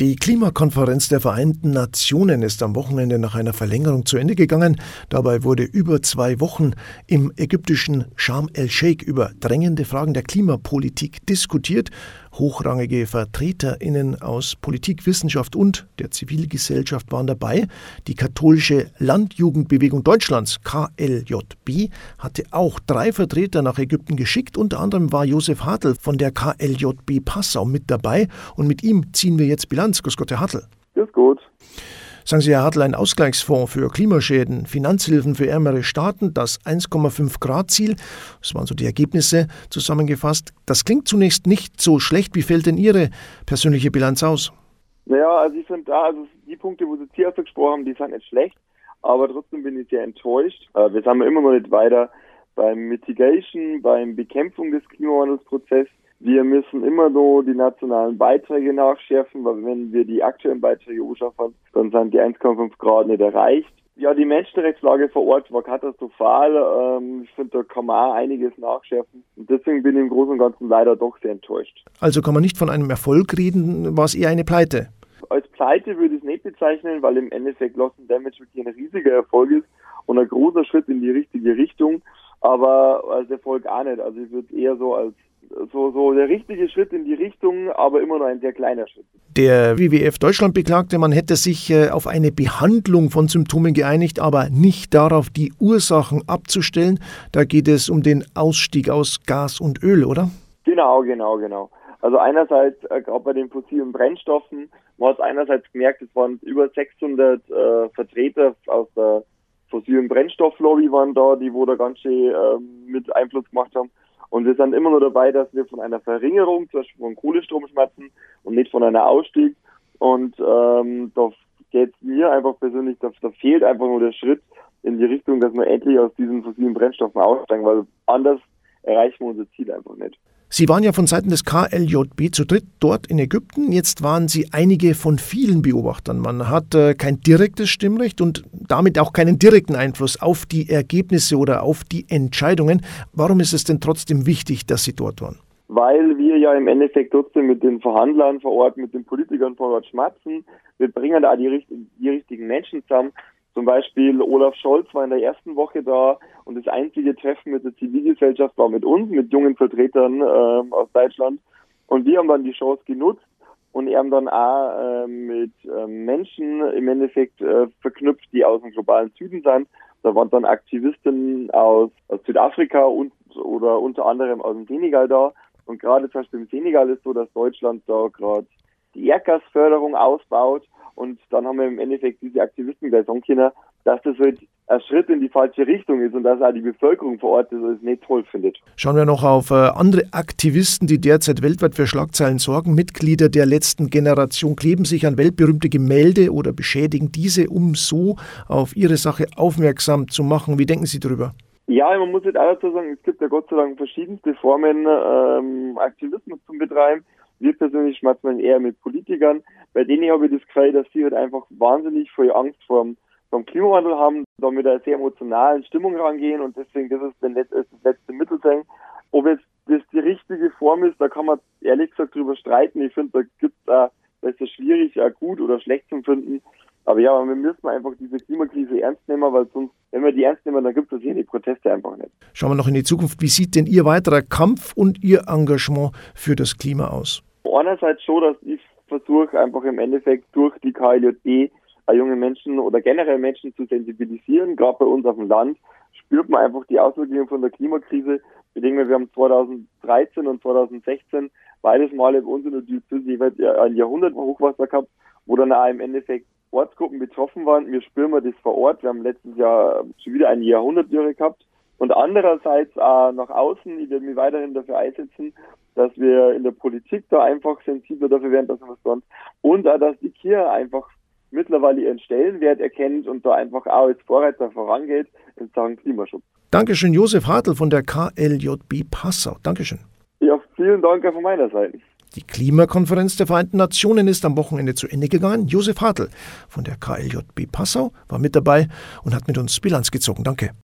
Die Klimakonferenz der Vereinten Nationen ist am Wochenende nach einer Verlängerung zu Ende gegangen. Dabei wurde über zwei Wochen im ägyptischen Sharm el-Sheikh über drängende Fragen der Klimapolitik diskutiert. Hochrangige VertreterInnen aus Politik, Wissenschaft und der Zivilgesellschaft waren dabei. Die katholische Landjugendbewegung Deutschlands, KLJB, hatte auch drei Vertreter nach Ägypten geschickt. Unter anderem war Josef Hartl von der KLJB Passau mit dabei. Und mit ihm ziehen wir jetzt Bilanz. Grüß Gott, Herr Hartl. Grüß Gott. Sagen Sie, Herr Hartl, ein Ausgleichsfonds für Klimaschäden, Finanzhilfen für ärmere Staaten, das 1,5 Grad Ziel, das waren so die Ergebnisse zusammengefasst. Das klingt zunächst nicht so schlecht. Wie fällt denn Ihre persönliche Bilanz aus? Naja, also ich finde da, also die Punkte, wo Sie zuerst gesprochen haben, die sind nicht schlecht, aber trotzdem bin ich sehr enttäuscht. Äh, wir sind immer noch nicht weiter beim Mitigation, beim Bekämpfung des Klimawandelsprozesses. Wir müssen immer nur die nationalen Beiträge nachschärfen, weil wenn wir die aktuellen Beiträge anschaffen, dann sind die 1,5 Grad nicht erreicht. Ja, die Menschenrechtslage vor Ort war katastrophal. Ähm, ich finde, da kann man auch einiges nachschärfen. Und deswegen bin ich im Großen und Ganzen leider doch sehr enttäuscht. Also kann man nicht von einem Erfolg reden, war es eher eine Pleite? Als Pleite würde ich es nicht bezeichnen, weil im Endeffekt Lost Damage wirklich ein riesiger Erfolg ist und ein großer Schritt in die richtige Richtung. Aber als Erfolg auch nicht. Also ich würde eher so als so, so der richtige Schritt in die Richtung, aber immer noch ein sehr kleiner Schritt. Der WWF Deutschland beklagte, man hätte sich äh, auf eine Behandlung von Symptomen geeinigt, aber nicht darauf, die Ursachen abzustellen. Da geht es um den Ausstieg aus Gas und Öl, oder? Genau, genau, genau. Also einerseits, äh, gerade bei den fossilen Brennstoffen, man hat einerseits gemerkt, es waren über 600 äh, Vertreter aus der fossilen Brennstofflobby waren da, die wo da ganz schön äh, mit Einfluss gemacht haben. Und wir sind immer nur dabei, dass wir von einer Verringerung, zum Beispiel von Kohlestrom schmerzen und nicht von einer Ausstieg. Und ähm, da geht mir einfach persönlich, da, da fehlt einfach nur der Schritt in die Richtung, dass wir endlich aus diesen fossilen Brennstoffen aussteigen, weil anders erreichen wir unser Ziel einfach nicht. Sie waren ja von Seiten des KLJB zu dritt dort in Ägypten. Jetzt waren Sie einige von vielen Beobachtern. Man hat äh, kein direktes Stimmrecht und damit auch keinen direkten Einfluss auf die Ergebnisse oder auf die Entscheidungen. Warum ist es denn trotzdem wichtig, dass Sie dort waren? Weil wir ja im Endeffekt trotzdem mit den Verhandlern vor Ort, mit den Politikern vor Ort schmatzen. Wir bringen da die, die richtigen Menschen zusammen. Zum Beispiel Olaf Scholz war in der ersten Woche da und das einzige Treffen mit der Zivilgesellschaft war mit uns, mit jungen Vertretern äh, aus Deutschland. Und wir haben dann die Chance genutzt und haben dann auch äh, mit äh, Menschen im Endeffekt äh, verknüpft, die aus dem globalen Süden sind. Da waren dann Aktivisten aus, aus Südafrika und oder unter anderem aus dem Senegal da. Und gerade zum Beispiel im Senegal ist so, dass Deutschland da gerade die Erdgasförderung ausbaut und dann haben wir im Endeffekt diese Aktivisten gleich sagen können, dass das halt ein Schritt in die falsche Richtung ist und dass auch die Bevölkerung vor Ort das nicht toll findet. Schauen wir noch auf äh, andere Aktivisten, die derzeit weltweit für Schlagzeilen sorgen. Mitglieder der letzten Generation kleben sich an weltberühmte Gemälde oder beschädigen diese, um so auf ihre Sache aufmerksam zu machen. Wie denken Sie darüber? Ja, man muss jetzt auch dazu sagen, es gibt ja Gott sei Dank verschiedenste Formen, ähm, Aktivismus zu betreiben. Wir persönlich schmerzen eher mit Politikern. Bei denen habe ich das Gefühl, dass sie halt einfach wahnsinnig viel Angst vor dem Klimawandel haben, da mit einer sehr emotionalen Stimmung rangehen und deswegen das ist, das, ist das letzte Mittel sein. Ob jetzt das die richtige Form ist, da kann man ehrlich gesagt drüber streiten. Ich finde, da gibt es auch, da ist es schwierig, ja gut oder schlecht zu finden. Aber ja, wir müssen einfach diese Klimakrise ernst nehmen, weil sonst, wenn wir die ernst nehmen, dann gibt es hier die Proteste einfach nicht. Schauen wir noch in die Zukunft. Wie sieht denn Ihr weiterer Kampf und Ihr Engagement für das Klima aus? Einerseits schon, dass ich versuche, einfach im Endeffekt durch die KLJB junge Menschen oder generell Menschen zu sensibilisieren. Gerade bei uns auf dem Land spürt man einfach die Auswirkungen von der Klimakrise. Denke, wir haben 2013 und 2016 beides Male bei uns in der Diözese ein Jahrhundert Hochwasser gehabt, wo dann auch im Endeffekt Ortsgruppen betroffen waren. Wir spüren das vor Ort. Wir haben letztes Jahr schon wieder eine Jahrhundertdürre gehabt. Und andererseits auch nach außen, ich werde mich weiterhin dafür einsetzen, dass wir in der Politik da einfach sensibler dafür werden, dass wir was tun. Und auch, dass die Kirche einfach mittlerweile ihren Stellenwert erkennt und da einfach auch als Vorreiter vorangeht in Sachen Klimaschutz. Dankeschön, Josef Hartl von der KLJB Passau. Dankeschön. Ja, vielen Dank auch von meiner Seite. Die Klimakonferenz der Vereinten Nationen ist am Wochenende zu Ende gegangen. Josef Hartl von der KLJB Passau war mit dabei und hat mit uns Bilanz gezogen. Danke.